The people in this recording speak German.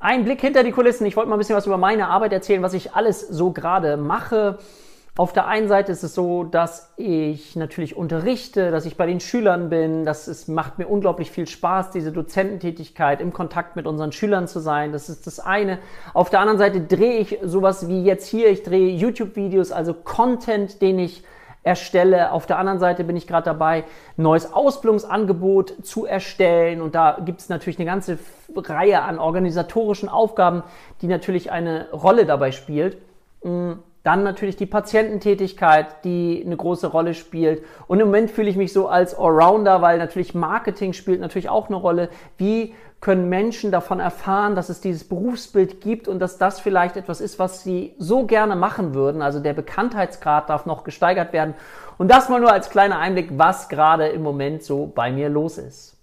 Ein Blick hinter die Kulissen. Ich wollte mal ein bisschen was über meine Arbeit erzählen, was ich alles so gerade mache. Auf der einen Seite ist es so, dass ich natürlich unterrichte, dass ich bei den Schülern bin. Das ist, macht mir unglaublich viel Spaß, diese Dozententätigkeit, im Kontakt mit unseren Schülern zu sein. Das ist das eine. Auf der anderen Seite drehe ich sowas wie jetzt hier. Ich drehe YouTube-Videos, also Content, den ich erstelle. Auf der anderen Seite bin ich gerade dabei, neues Ausbildungsangebot zu erstellen. Und da gibt es natürlich eine ganze Reihe an organisatorischen Aufgaben, die natürlich eine Rolle dabei spielt. Dann natürlich die Patiententätigkeit, die eine große Rolle spielt. Und im Moment fühle ich mich so als Allrounder, weil natürlich Marketing spielt natürlich auch eine Rolle. Wie können Menschen davon erfahren, dass es dieses Berufsbild gibt und dass das vielleicht etwas ist, was sie so gerne machen würden. Also der Bekanntheitsgrad darf noch gesteigert werden. Und das mal nur als kleiner Einblick, was gerade im Moment so bei mir los ist.